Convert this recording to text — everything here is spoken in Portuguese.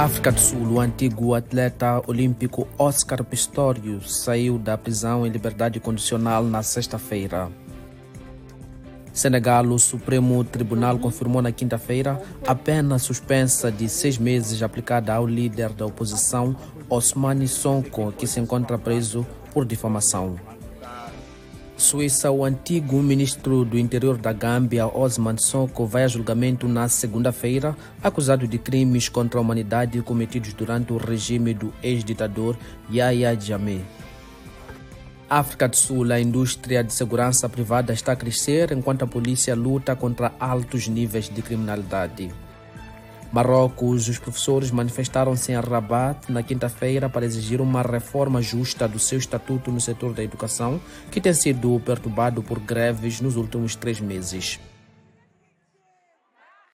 África do Sul, o antigo atleta olímpico Oscar Pistorius saiu da prisão em liberdade condicional na sexta-feira. Senegal, o Supremo Tribunal confirmou na quinta-feira a pena suspensa de seis meses aplicada ao líder da oposição, Osmani Sonko, que se encontra preso por difamação. Suíça, o antigo ministro do interior da Gâmbia, Osman Sonko, vai a julgamento na segunda-feira, acusado de crimes contra a humanidade cometidos durante o regime do ex-ditador Yahya Jammeh. África do Sul, a indústria de segurança privada está a crescer enquanto a polícia luta contra altos níveis de criminalidade. Marrocos, os professores manifestaram-se em Rabat na quinta-feira para exigir uma reforma justa do seu estatuto no setor da educação, que tem sido perturbado por greves nos últimos três meses.